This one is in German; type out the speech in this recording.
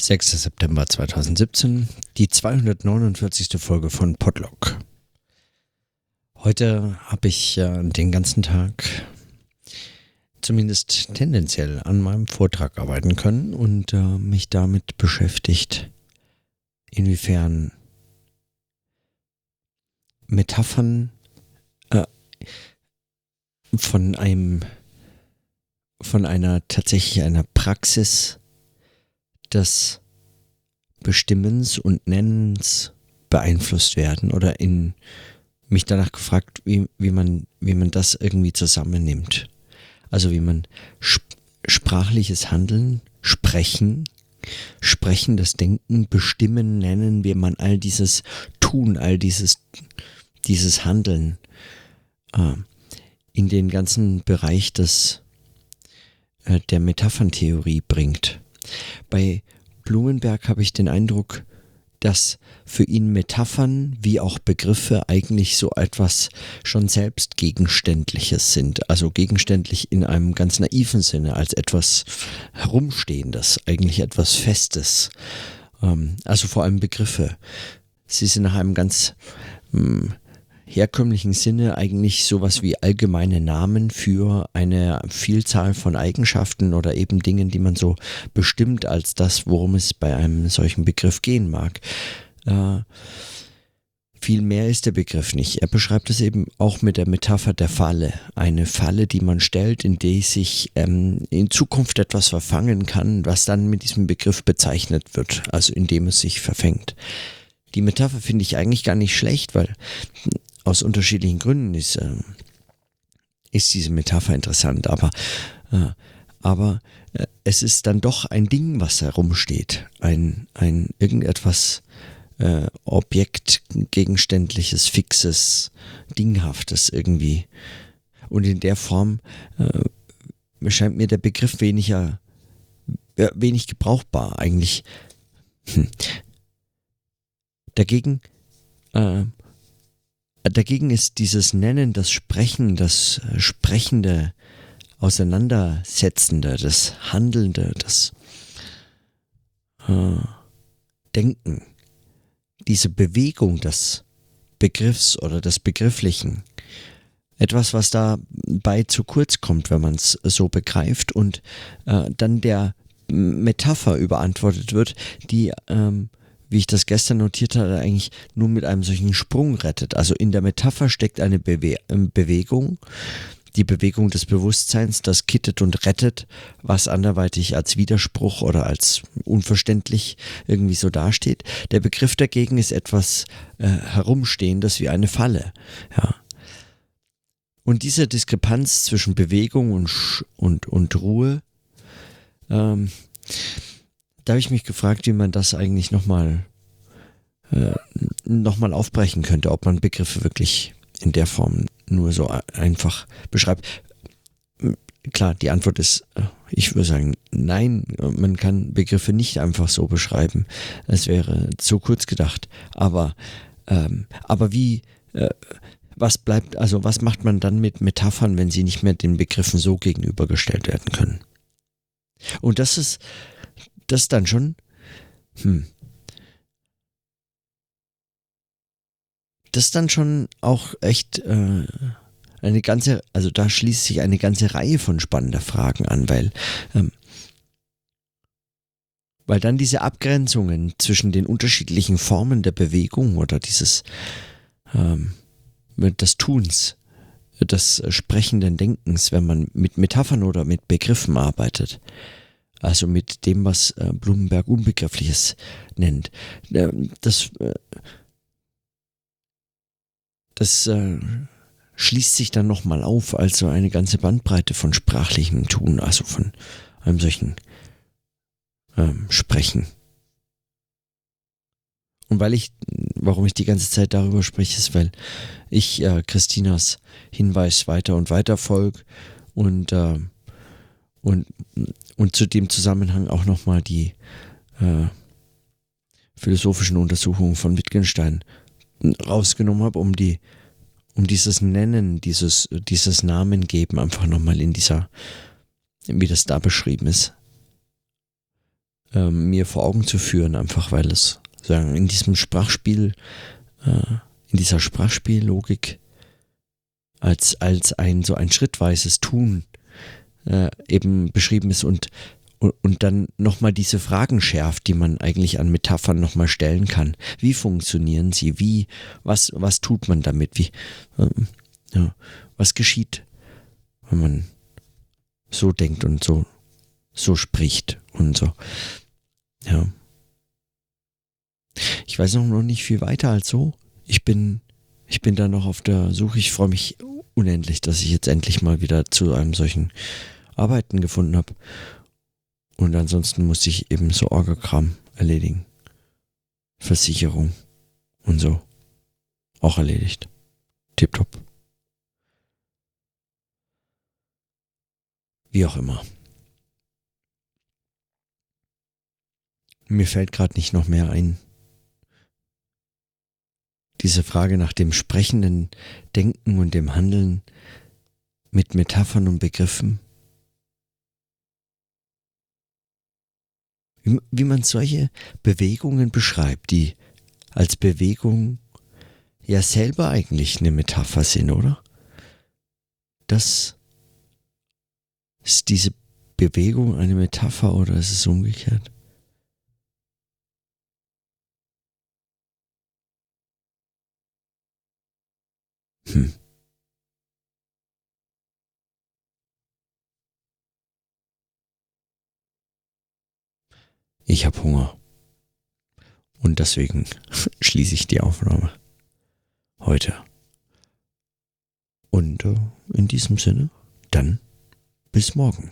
6. September 2017, die 249. Folge von Podlock. Heute habe ich äh, den ganzen Tag zumindest tendenziell an meinem Vortrag arbeiten können und äh, mich damit beschäftigt, inwiefern Metaphern äh, von einem von einer tatsächlich einer Praxis des Bestimmens und Nennens beeinflusst werden oder in mich danach gefragt, wie, wie, man, wie man das irgendwie zusammennimmt. Also wie man sp sprachliches Handeln, Sprechen, Sprechen, das Denken, Bestimmen, Nennen, wie man all dieses Tun, all dieses, dieses Handeln äh, in den ganzen Bereich des, äh, der Metapherntheorie bringt. Bei Blumenberg habe ich den Eindruck, dass für ihn Metaphern wie auch Begriffe eigentlich so etwas schon selbst Gegenständliches sind. Also gegenständlich in einem ganz naiven Sinne, als etwas Herumstehendes, eigentlich etwas Festes. Ähm, also vor allem Begriffe. Sie sind nach einem ganz hm, herkömmlichen Sinne eigentlich sowas wie allgemeine Namen für eine Vielzahl von Eigenschaften oder eben Dingen, die man so bestimmt als das, worum es bei einem solchen Begriff gehen mag. Äh, viel mehr ist der Begriff nicht. Er beschreibt es eben auch mit der Metapher der Falle. Eine Falle, die man stellt, in der sich ähm, in Zukunft etwas verfangen kann, was dann mit diesem Begriff bezeichnet wird, also indem es sich verfängt. Die Metapher finde ich eigentlich gar nicht schlecht, weil aus unterschiedlichen Gründen ist, äh, ist diese Metapher interessant, aber, äh, aber äh, es ist dann doch ein Ding, was herumsteht. Ein, ein irgendetwas äh, Objekt, gegenständliches, fixes, dinghaftes irgendwie. Und in der Form äh, scheint mir der Begriff weniger, äh, wenig gebrauchbar eigentlich. Hm. Dagegen äh, Dagegen ist dieses Nennen, das Sprechen, das äh, Sprechende, Auseinandersetzende, das Handelnde, das äh, Denken, diese Bewegung des Begriffs oder des Begrifflichen, etwas, was dabei zu kurz kommt, wenn man es so begreift und äh, dann der Metapher überantwortet wird, die ähm, wie ich das gestern notiert hatte, eigentlich nur mit einem solchen Sprung rettet. Also in der Metapher steckt eine Bewe ähm, Bewegung, die Bewegung des Bewusstseins, das kittet und rettet, was anderweitig als Widerspruch oder als unverständlich irgendwie so dasteht. Der Begriff dagegen ist etwas äh, herumstehendes wie eine Falle. Ja. Und diese Diskrepanz zwischen Bewegung und, und, und Ruhe, ähm, da habe ich mich gefragt, wie man das eigentlich nochmal äh, noch aufbrechen könnte, ob man Begriffe wirklich in der Form nur so einfach beschreibt. Klar, die Antwort ist, äh, ich würde sagen, nein, man kann Begriffe nicht einfach so beschreiben. Es wäre zu kurz gedacht. Aber, ähm, aber wie, äh, was bleibt, also was macht man dann mit Metaphern, wenn sie nicht mehr den Begriffen so gegenübergestellt werden können? Und das ist, das dann schon, hm, das ist dann schon auch echt äh, eine ganze, also da schließt sich eine ganze Reihe von spannender Fragen an, weil, ähm, weil dann diese Abgrenzungen zwischen den unterschiedlichen Formen der Bewegung oder dieses ähm, des Tuns, des sprechenden Denkens, wenn man mit Metaphern oder mit Begriffen arbeitet, also mit dem, was äh, Blumenberg Unbegriffliches nennt. Äh, das äh, das äh, schließt sich dann nochmal auf, also eine ganze Bandbreite von sprachlichem Tun, also von einem solchen ähm, Sprechen. Und weil ich, warum ich die ganze Zeit darüber spreche, ist, weil ich äh, Christinas Hinweis weiter und weiter folge und äh, und, und zu dem Zusammenhang auch nochmal die äh, philosophischen Untersuchungen von Wittgenstein rausgenommen habe, um die, um dieses Nennen, dieses, dieses Namen geben, einfach nochmal in dieser, wie das da beschrieben ist, äh, mir vor Augen zu führen, einfach weil es sagen, in diesem Sprachspiel, äh, in dieser Sprachspiellogik als, als ein so ein schrittweises Tun äh, eben beschrieben ist und, und, und dann nochmal diese Fragen schärft, die man eigentlich an Metaphern nochmal stellen kann. Wie funktionieren sie? Wie, was, was tut man damit? Wie, ähm, ja, was geschieht, wenn man so denkt und so, so spricht und so. Ja. Ich weiß noch nicht viel weiter als so. Ich bin, ich bin da noch auf der Suche. Ich freue mich unendlich, dass ich jetzt endlich mal wieder zu einem solchen Arbeiten gefunden habe. Und ansonsten musste ich eben so Orgakram erledigen. Versicherung und so. Auch erledigt. Tipptopp. Wie auch immer. Mir fällt gerade nicht noch mehr ein. Diese Frage nach dem sprechenden Denken und dem Handeln mit Metaphern und Begriffen. Wie, man solche Bewegungen beschreibt, die als Bewegung ja selber eigentlich eine Metapher sind, oder? Das ist diese Bewegung eine Metapher oder ist es umgekehrt? Hm. Ich habe Hunger. Und deswegen schließe ich die Aufnahme heute. Und äh, in diesem Sinne, dann bis morgen.